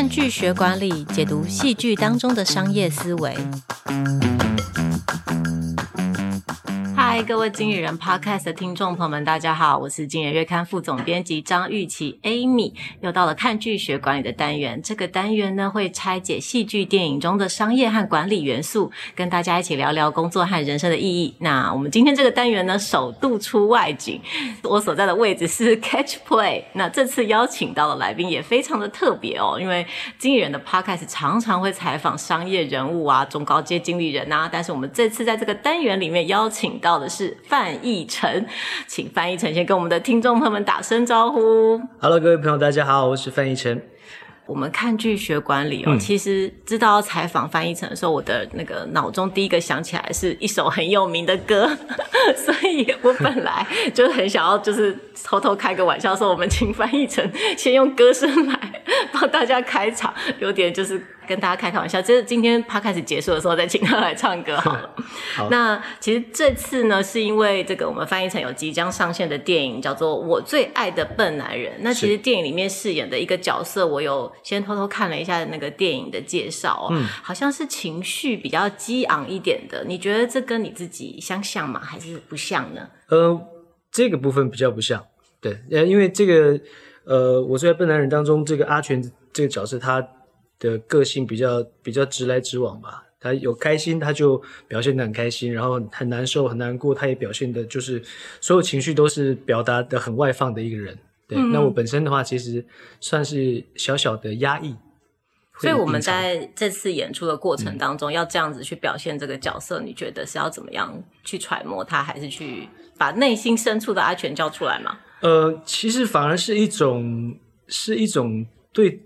看剧学管理，解读戏剧当中的商业思维。嗨，各位经理人 Podcast 的听众朋友们，大家好，我是经理人月刊副总编辑张玉琪 Amy，又到了看剧学管理的单元。这个单元呢，会拆解戏剧电影中的商业和管理元素，跟大家一起聊聊工作和人生的意义。那我们今天这个单元呢，首度出外景，我所在的位置是 Catch Play。那这次邀请到的来宾也非常的特别哦，因为经理人的 Podcast 常常会采访商业人物啊、中高阶经理人啊，但是我们这次在这个单元里面邀请到的是范逸臣，请范逸臣先跟我们的听众朋友们打声招呼。Hello，各位朋友，大家好，我是范逸臣。我们看剧学管理哦，嗯、其实知道要采访范逸臣的时候，我的那个脑中第一个想起来是一首很有名的歌，所以我本来就很想要，就是偷偷开个玩笑说，我们请范逸臣先用歌声来 帮大家开场，有点就是。跟大家开开玩笑，就是今天他开始结束的时候再请他来唱歌好了。好，那其实这次呢，是因为这个我们翻译成有即将上线的电影叫做《我最爱的笨男人》。那其实电影里面饰演的一个角色，我有先偷偷看了一下那个电影的介绍，嗯，好像是情绪比较激昂一点的。你觉得这跟你自己相像吗？还是不像呢？呃，这个部分比较不像，对，呃，因为这个呃，我最爱笨男人当中这个阿全这个角色他。的个性比较比较直来直往吧，他有开心他就表现的很开心，然后很难受很难过，他也表现的就是所有情绪都是表达的很外放的一个人。对，嗯、那我本身的话其实算是小小的压抑，所以我们在这次演出的过程当中，嗯、要这样子去表现这个角色，你觉得是要怎么样去揣摩他，还是去把内心深处的阿全叫出来吗？呃，其实反而是一种是一种对。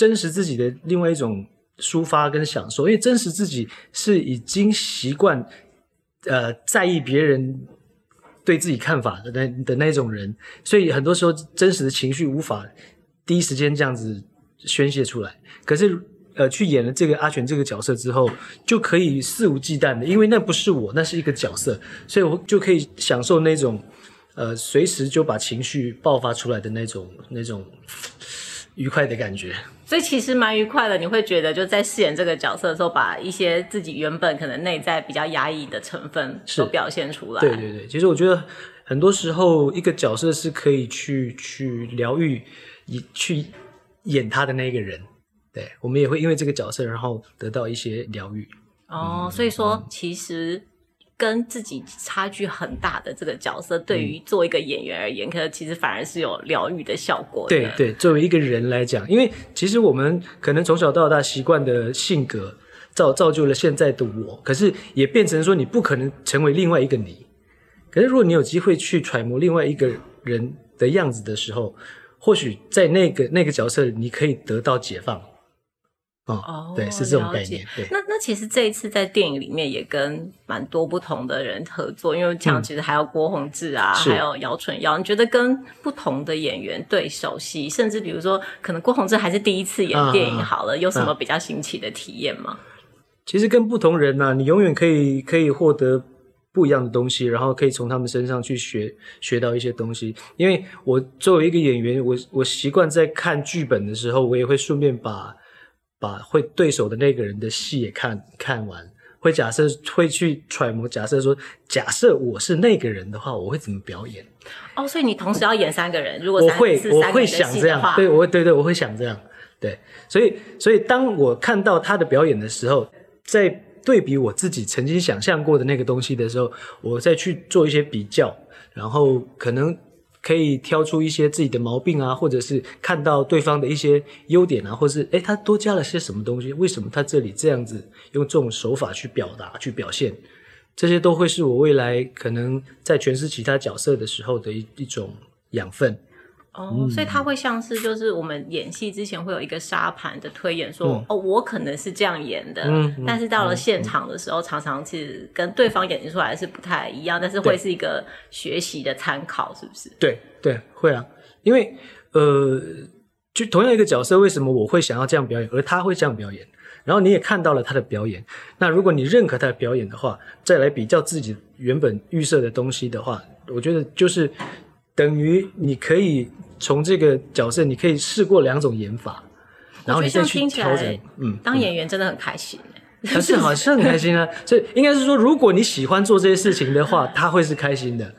真实自己的另外一种抒发跟享受，因为真实自己是已经习惯，呃，在意别人对自己看法的那的那种人，所以很多时候真实的情绪无法第一时间这样子宣泄出来。可是，呃，去演了这个阿全这个角色之后，就可以肆无忌惮的，因为那不是我，那是一个角色，所以我就可以享受那种，呃，随时就把情绪爆发出来的那种那种愉快的感觉。所以其实蛮愉快的，你会觉得就在饰演这个角色的时候，把一些自己原本可能内在比较压抑的成分都表现出来。对对对，其实我觉得很多时候一个角色是可以去去疗愈，以去演他的那个人。对，我们也会因为这个角色，然后得到一些疗愈。哦，嗯、所以说其实。跟自己差距很大的这个角色，对于做一个演员而言，嗯、可能其实反而是有疗愈的效果的。对对，作为一个人来讲，因为其实我们可能从小到大习惯的性格造造就了现在的我，可是也变成说你不可能成为另外一个你。可是如果你有机会去揣摩另外一个人的样子的时候，或许在那个那个角色，你可以得到解放。哦，对，是这种概念。对，那那其实这一次在电影里面也跟蛮多不同的人合作，因为像其实还有郭宏志啊，嗯、还有姚淳耀。你觉得跟不同的演员对手戏，甚至比如说可能郭宏志还是第一次演电影，好了，啊、有什么比较新奇的体验吗？其实跟不同人呢、啊，你永远可以可以获得不一样的东西，然后可以从他们身上去学学到一些东西。因为我作为一个演员，我我习惯在看剧本的时候，我也会顺便把。把会对手的那个人的戏也看看完，会假设会去揣摩，假设说，假设我是那个人的话，我会怎么表演？哦，所以你同时要演三个人，如果我会我会想这样，对，我会对对，我会想这样，对，所以所以当我看到他的表演的时候，在对比我自己曾经想象过的那个东西的时候，我再去做一些比较，然后可能。可以挑出一些自己的毛病啊，或者是看到对方的一些优点啊，或是诶，他多加了些什么东西？为什么他这里这样子用这种手法去表达、去表现？这些都会是我未来可能在诠释其他角色的时候的一一种养分。哦，嗯、所以他会像是就是我们演戏之前会有一个沙盘的推演说，说、嗯、哦，我可能是这样演的，嗯嗯、但是到了现场的时候，嗯、常常其实跟对方演出来是不太一样，但是会是一个学习的参考，是不是？对对，会啊，因为呃，就同样一个角色，为什么我会想要这样表演，而他会这样表演？然后你也看到了他的表演，那如果你认可他的表演的话，再来比较自己原本预设的东西的话，我觉得就是。等于你可以从这个角色，你可以试过两种演法，然后你再去调整。嗯，当演员真的很开心。可是好像很开心啊，所以应该是说，如果你喜欢做这些事情的话，他会是开心的。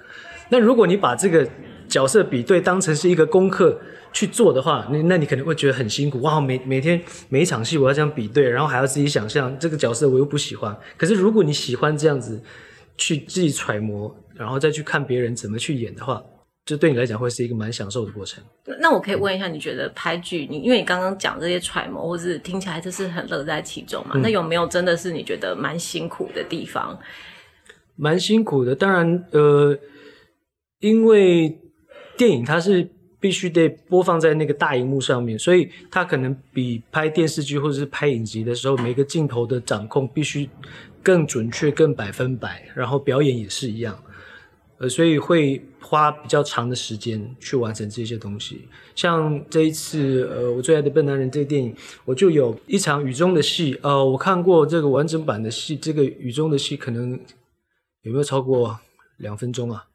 那如果你把这个角色比对当成是一个功课去做的话，那那你可能会觉得很辛苦哇！每每天每一场戏我要这样比对，然后还要自己想象这个角色我又不喜欢。可是如果你喜欢这样子去自己揣摩，然后再去看别人怎么去演的话。就对你来讲会是一个蛮享受的过程。那我可以问一下，你觉得拍剧，你因为你刚刚讲这些揣摩，或是听起来就是很乐在其中嘛？嗯、那有没有真的是你觉得蛮辛苦的地方？蛮辛苦的，当然，呃，因为电影它是必须得播放在那个大荧幕上面，所以它可能比拍电视剧或者是拍影集的时候，每个镜头的掌控必须更准确、更百分百，然后表演也是一样。呃，所以会花比较长的时间去完成这些东西。像这一次，呃，我最爱的笨男人这个电影，我就有一场雨中的戏。呃，我看过这个完整版的戏，这个雨中的戏可能有没有超过两分钟啊？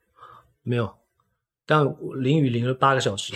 没有，但淋雨淋了八个小时。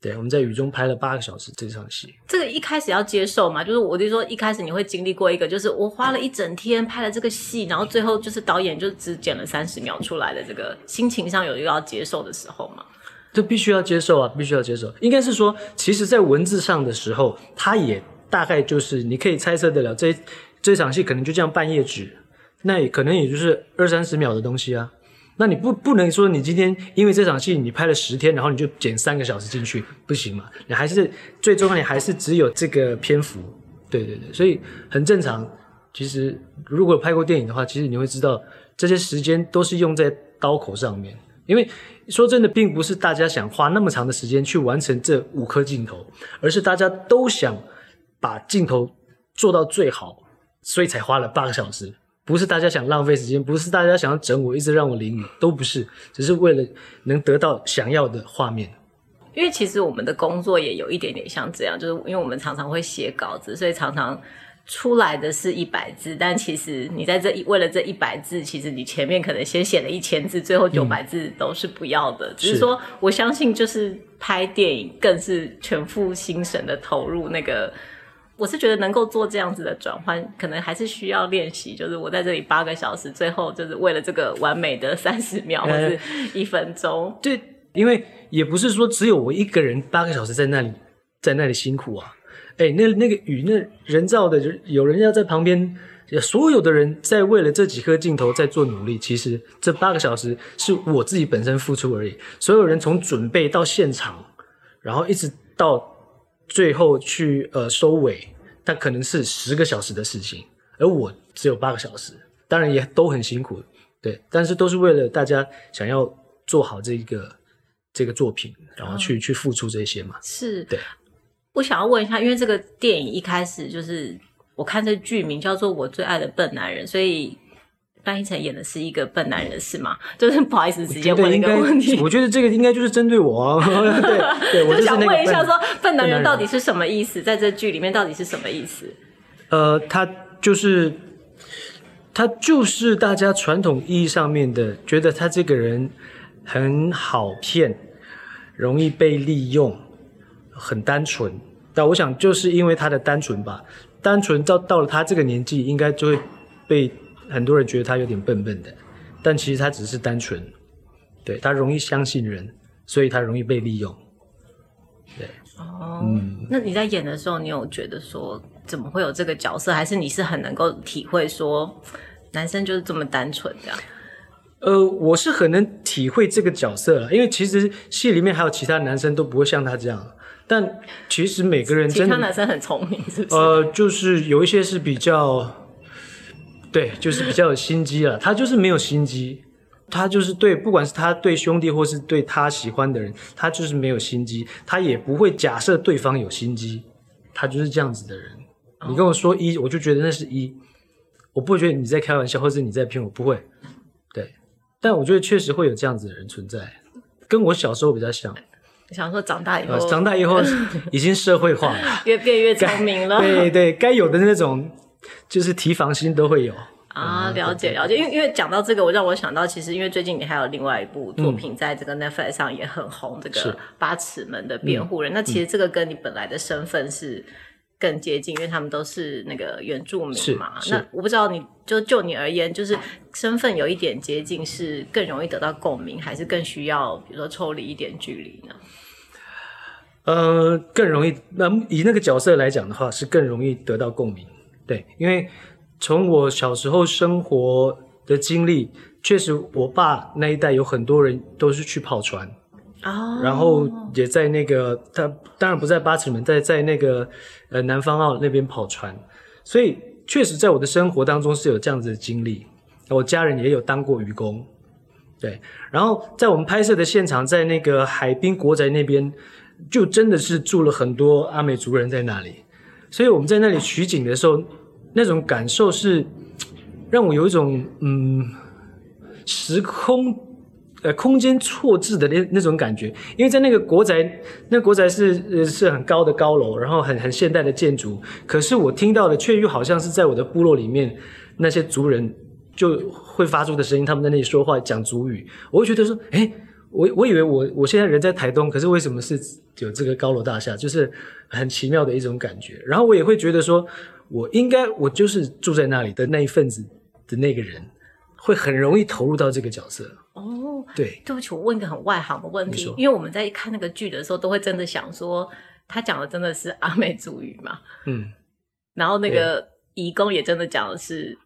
对，我们在雨中拍了八个小时这场戏。这个一开始要接受嘛，就是我就说一开始你会经历过一个，就是我花了一整天拍了这个戏，然后最后就是导演就只剪了三十秒出来的这个心情上有一个要接受的时候嘛。这必须要接受啊，必须要接受。应该是说，其实在文字上的时候，它也大概就是你可以猜测得了，这这场戏可能就这样半页纸，那也可能也就是二三十秒的东西啊。那你不不能说你今天因为这场戏你拍了十天，然后你就剪三个小时进去，不行嘛？你还是最终你还是只有这个篇幅，对对对，所以很正常。其实如果拍过电影的话，其实你会知道这些时间都是用在刀口上面。因为说真的，并不是大家想花那么长的时间去完成这五颗镜头，而是大家都想把镜头做到最好，所以才花了八个小时。不是大家想浪费时间，不是大家想要整我，一直让我淋雨，都不是，只是为了能得到想要的画面。因为其实我们的工作也有一点点像这样，就是因为我们常常会写稿子，所以常常出来的是一百字，但其实你在这一为了这一百字，其实你前面可能先写了一千字，最后九百字都是不要的。嗯、只是说，我相信就是拍电影更是全副心神的投入那个。我是觉得能够做这样子的转换，可能还是需要练习。就是我在这里八个小时，最后就是为了这个完美的三十秒或者一分钟。对，因为也不是说只有我一个人八个小时在那里，在那里辛苦啊。哎，那那个雨，那人造的，有人要在旁边，所有的人在为了这几颗镜头在做努力。其实这八个小时是我自己本身付出而已。所有人从准备到现场，然后一直到。最后去呃收尾，它可能是十个小时的事情，而我只有八个小时，当然也都很辛苦，对，但是都是为了大家想要做好这个这个作品，然后去、哦、去付出这些嘛。是，对。我想要问一下，因为这个电影一开始就是我看这剧名叫做《我最爱的笨男人》，所以。范逸臣演的是一个笨男人，是吗？就是不好意思，直接问一个问题。我觉得这个应该就是针对我啊。对，对，我就想问一下，说笨男人到底是什么意思？在这剧里面到底是什么意思？呃，他就是他就是大家传统意义上面的，觉得他这个人很好骗，容易被利用，很单纯。但我想就是因为他的单纯吧，单纯到到了他这个年纪，应该就会被。很多人觉得他有点笨笨的，但其实他只是单纯，对，他容易相信人，所以他容易被利用。对，哦，嗯，那你在演的时候，你有觉得说怎么会有这个角色，还是你是很能够体会说男生就是这么单纯这样？呃，我是很能体会这个角色了，因为其实戏里面还有其他男生都不会像他这样，但其实每个人真的，其他男生很聪明，是不是？呃，就是有一些是比较。对，就是比较有心机了。他就是没有心机，他就是对，不管是他对兄弟或是对他喜欢的人，他就是没有心机，他也不会假设对方有心机，他就是这样子的人。你跟我说一，我就觉得那是一，我不会觉得你在开玩笑，或者你在骗我，不会。对，但我觉得确实会有这样子的人存在，跟我小时候比较像。想说长大以后，呃，长大以后已经社会化了，越变越聪明了。对对，该有的那种。就是提防心都会有啊，了解了解，因为因为讲到这个，我让我想到，其实因为最近你还有另外一部作品在这个 Netflix 上也很红，这个八尺门的辩护人。那其实这个跟你本来的身份是更接近，因为他们都是那个原住民嘛。那我不知道你就就你而言，就是身份有一点接近，是更容易得到共鸣，还是更需要比如说抽离一点距离呢？呃，更容易。那以那个角色来讲的话，是更容易得到共鸣。对，因为。从我小时候生活的经历，确实，我爸那一代有很多人都是去跑船，哦，然后也在那个他当然不在八尺门，在在那个呃南方澳那边跑船，所以确实在我的生活当中是有这样子的经历。我家人也有当过渔工，对，然后在我们拍摄的现场，在那个海滨国宅那边，就真的是住了很多阿美族人在那里，所以我们在那里取景的时候。那种感受是让我有一种嗯时空呃空间错置的那那种感觉，因为在那个国宅，那国宅是是很高的高楼，然后很很现代的建筑，可是我听到的却又好像是在我的部落里面那些族人就会发出的声音，他们在那里说话讲族语，我会觉得说，哎，我我以为我我现在人在台东，可是为什么是有这个高楼大厦，就是很奇妙的一种感觉，然后我也会觉得说。我应该，我就是住在那里的那一份子的那个人，会很容易投入到这个角色。哦，对，对不起，我问一个很外行的问题，因为我们在看那个剧的时候，都会真的想说，他讲的真的是阿美族语嘛？嗯，然后那个移工也真的讲的是，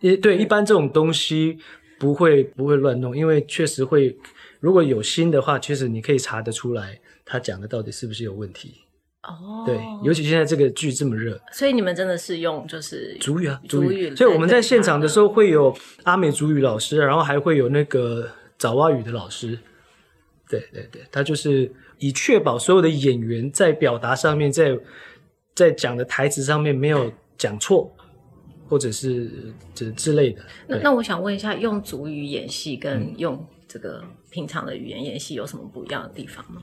也对，一般这种东西不会不会乱弄，因为确实会，如果有心的话，确实你可以查得出来，他讲的到底是不是有问题。哦，对，尤其现在这个剧这么热，所以你们真的是用就是主语啊，主语。所以我们在现场的时候会有阿美主语老师，然后还会有那个爪哇语的老师。对对对，他就是以确保所有的演员在表达上面，在在讲的台词上面没有讲错，或者是这之类的。那那我想问一下，用族语演戏跟用这个平常的语言演戏有什么不一样的地方吗？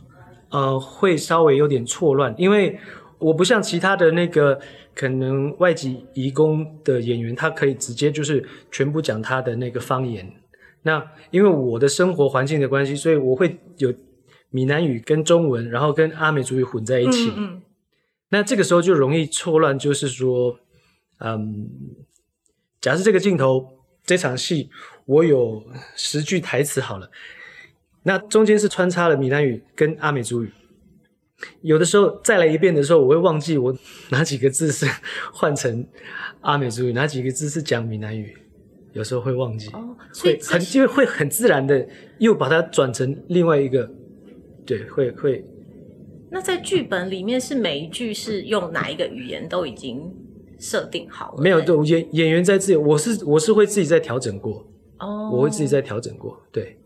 呃，会稍微有点错乱，因为我不像其他的那个可能外籍移工的演员，他可以直接就是全部讲他的那个方言。那因为我的生活环境的关系，所以我会有闽南语跟中文，然后跟阿美族语混在一起。嗯嗯。那这个时候就容易错乱，就是说，嗯，假设这个镜头这场戏我有十句台词好了。那中间是穿插了闽南语跟阿美族语，有的时候再来一遍的时候，我会忘记我哪几个字是换成阿美族语，哪几个字是讲闽南语，有时候会忘记，哦、会很就会很自然的又把它转成另外一个，对，会会。那在剧本里面是每一句是用哪一个语言都已经设定好了？没有，就演演员在自己，我是我是会自己在调整过，哦，我会自己在调整过，对。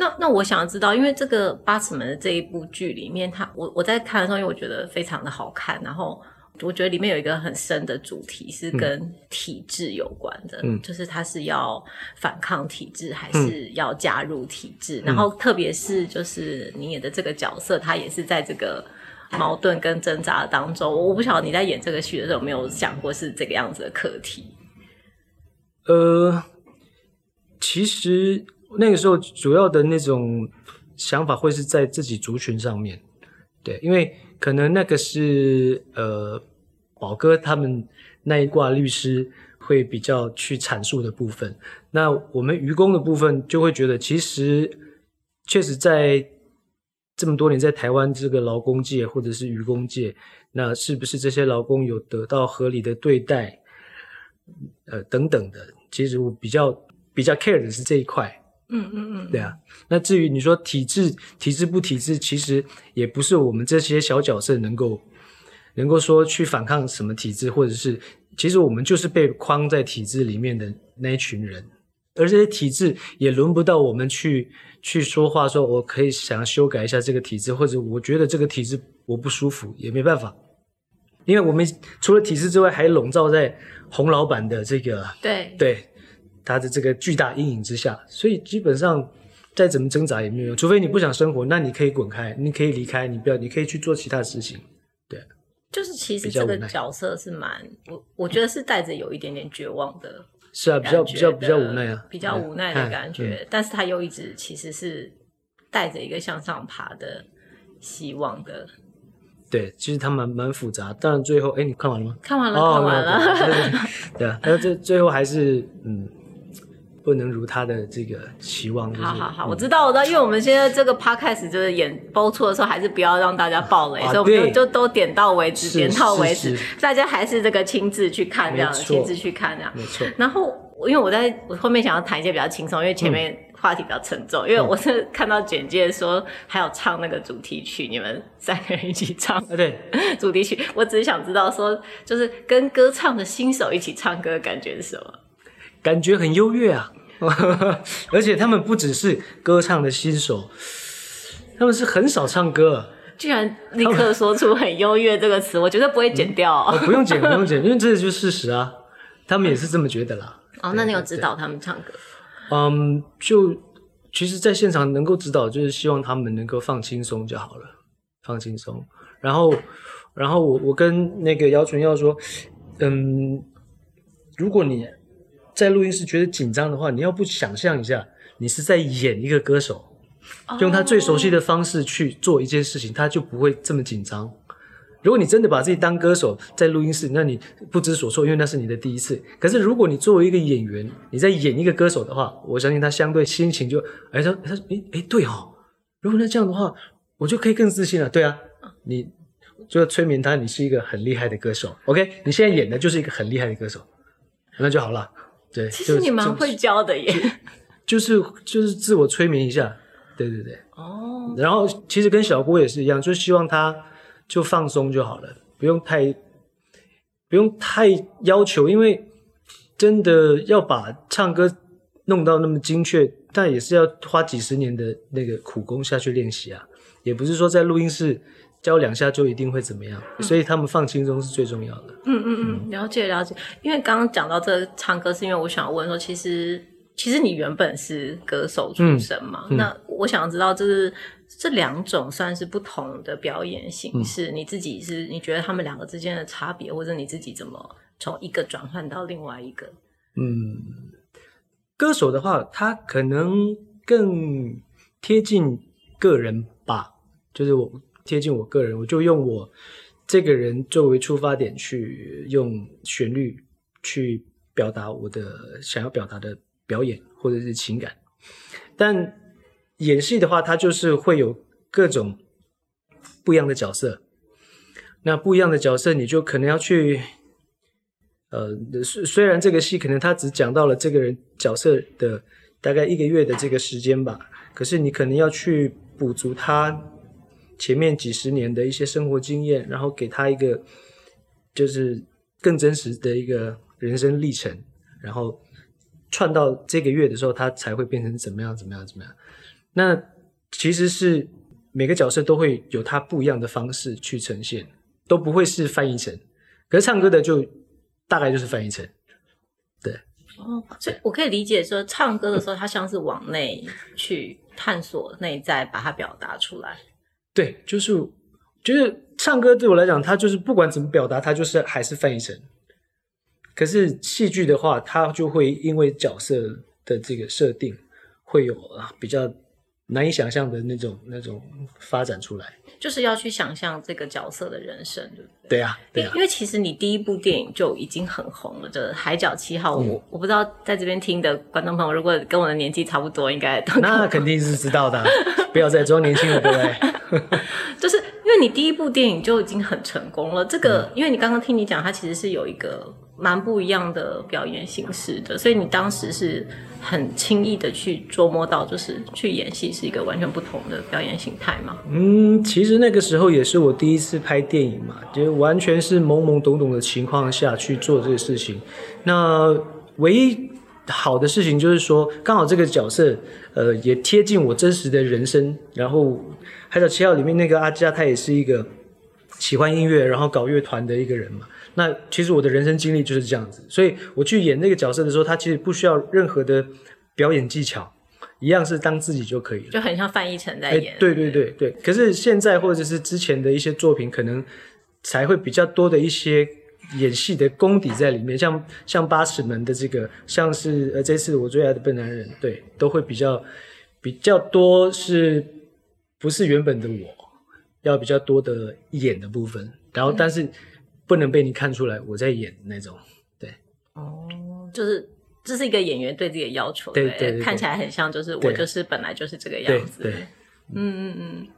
那那我想要知道，因为这个八尺门的这一部剧里面，它我我在看的时候，因为我觉得非常的好看，然后我觉得里面有一个很深的主题是跟体制有关的，嗯，就是它是要反抗体制还是要加入体制，嗯，然后特别是就是你演的这个角色，他也是在这个矛盾跟挣扎当中。我不晓得你在演这个戏的时候有没有想过是这个样子的课题？呃，其实。那个时候主要的那种想法会是在自己族群上面，对，因为可能那个是呃宝哥他们那一挂律师会比较去阐述的部分，那我们愚公的部分就会觉得，其实确实在这么多年在台湾这个劳工界或者是渔工界，那是不是这些劳工有得到合理的对待，呃等等的，其实我比较比较 care 的是这一块。嗯嗯嗯，对啊。那至于你说体制、体制不体制，其实也不是我们这些小角色能够能够说去反抗什么体制，或者是其实我们就是被框在体制里面的那一群人，而这些体制也轮不到我们去去说话，说我可以想要修改一下这个体制，或者我觉得这个体制我不舒服，也没办法，因为我们除了体制之外，还笼罩在洪老板的这个对对。他的这个巨大阴影之下，所以基本上再怎么挣扎也没有用，除非你不想生活，那你可以滚开，你可以离开，你不要，你可以去做其他事情。对，就是其实这个角色是蛮我我觉得是带着有一点点绝望的，是啊，比较比较比较无奈啊，比较无奈的感觉，但是他又一直其实是带着一个向上爬的希望的。对，其实他蛮蛮复杂，当然最后，哎，你看完了吗？看完了，看完了。对啊，但最最后还是嗯，不能如他的这个期望。好好好，我知道，我知道，因为我们现在这个 podcast 就是演播出的时候，还是不要让大家爆雷，所以我们就就都点到为止，点到为止，大家还是这个亲自去看这样，亲自去看这样，没错。然后，因为我在我后面想要谈一些比较轻松，因为前面。话题比较沉重，因为我是看到简介说还有唱那个主题曲，你们三个人一起唱。啊，对，主题曲，我只是想知道说，就是跟歌唱的新手一起唱歌的感觉是什么？感觉很优越啊，而且他们不只是歌唱的新手，他们是很少唱歌，居然立刻说出很优越这个词，我绝对不会剪掉哦。哦，不用剪，不用剪，因为这就是事实啊，他们也是这么觉得啦。哦，那你有指导他们唱歌？嗯，um, 就其实，在现场能够指导，就是希望他们能够放轻松就好了，放轻松。然后，然后我我跟那个姚纯耀说，嗯，如果你在录音室觉得紧张的话，你要不想象一下，你是在演一个歌手，oh. 用他最熟悉的方式去做一件事情，他就不会这么紧张。如果你真的把自己当歌手在录音室，那你不知所措，因为那是你的第一次。可是如果你作为一个演员，你在演一个歌手的话，我相信他相对心情就，哎，他他说，哎哎，对哦，如果那这样的话，我就可以更自信了。对啊，你就要催眠他，你是一个很厉害的歌手。OK，你现在演的就是一个很厉害的歌手，那就好了。对，其实你蛮会教的耶，就是就是自我催眠一下，对对对。哦。然后其实跟小郭也是一样，就希望他。就放松就好了，不用太不用太要求，因为真的要把唱歌弄到那么精确，但也是要花几十年的那个苦功下去练习啊，也不是说在录音室教两下就一定会怎么样，嗯、所以他们放轻松是最重要的。嗯嗯嗯，了解了解。因为刚刚讲到这个唱歌，是因为我想问说，其实其实你原本是歌手出身嘛？嗯嗯、那我想知道就是。这两种算是不同的表演形式，嗯、你自己是你觉得他们两个之间的差别，或者你自己怎么从一个转换到另外一个？嗯，歌手的话，他可能更贴近个人吧，就是我贴近我个人，我就用我这个人作为出发点去用旋律去表达我的想要表达的表演或者是情感，但。演戏的话，它就是会有各种不一样的角色。那不一样的角色，你就可能要去，呃，虽虽然这个戏可能他只讲到了这个人角色的大概一个月的这个时间吧，可是你可能要去补足他前面几十年的一些生活经验，然后给他一个就是更真实的一个人生历程，然后串到这个月的时候，他才会变成怎么样怎么样怎么样。那其实是每个角色都会有他不一样的方式去呈现，都不会是翻译成。可是唱歌的就大概就是翻译成，对。哦，所以我可以理解说，唱歌的时候他像是往内去探索内在，把它表达出来。对，就是就是唱歌对我来讲，它就是不管怎么表达，它就是还是翻译成。可是戏剧的话，它就会因为角色的这个设定，会有啊比较。难以想象的那种那种发展出来，就是要去想象这个角色的人生，对不对？对啊，对啊。因为其实你第一部电影就已经很红了，就是《海角七号》。我、嗯、我不知道在这边听的观众朋友，如果跟我的年纪差不多，应该都那肯定是知道的。不要再装年轻了，各位。就是因为你第一部电影就已经很成功了，这个，嗯、因为你刚刚听你讲，它其实是有一个。蛮不一样的表演形式的，所以你当时是很轻易的去琢磨到，就是去演戏是一个完全不同的表演形态嘛？嗯，其实那个时候也是我第一次拍电影嘛，就完全是懵懵懂懂的情况下去做这个事情。那唯一好的事情就是说，刚好这个角色，呃，也贴近我真实的人生。然后《海角七号》里面那个阿佳，他也是一个喜欢音乐，然后搞乐团的一个人嘛。那其实我的人生经历就是这样子，所以我去演那个角色的时候，他其实不需要任何的表演技巧，一样是当自己就可以了，就很像范逸臣在演。欸，对对对对。可是现在或者是之前的一些作品，可能才会比较多的一些演戏的功底在里面，像像八尺门的这个，像是呃这次我最爱的笨男人，对，都会比较比较多是不是原本的我，要比较多的演的部分，然后但是不能被你看出来我在演那种，对，哦，就是。这是一个演员对自己的要求，对，对，对，对，看起来很像，就是我就是本来就是这个样子，对，对，嗯嗯嗯，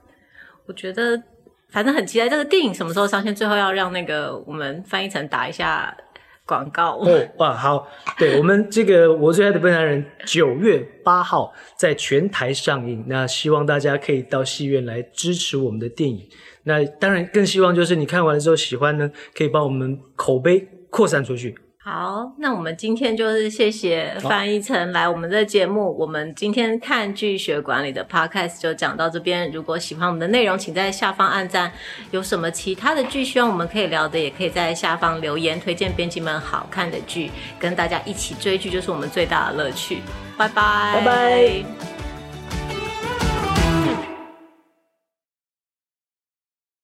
我觉得反正很期待这个电影什么时候上线，最后要让那个我们翻译成打一下广告。哦，哇，好，对 我们这个我最爱的笨男人九月八号在全台上映，那希望大家可以到戏院来支持我们的电影，那当然更希望就是你看完了之后喜欢呢，可以帮我们口碑扩散出去。好，那我们今天就是谢谢翻译成来我们的节目。我们今天看剧学管理的 podcast 就讲到这边。如果喜欢我们的内容，请在下方按赞。有什么其他的剧希望我们可以聊的，也可以在下方留言，推荐编辑们好看的剧，跟大家一起追剧就是我们最大的乐趣。拜拜，拜拜。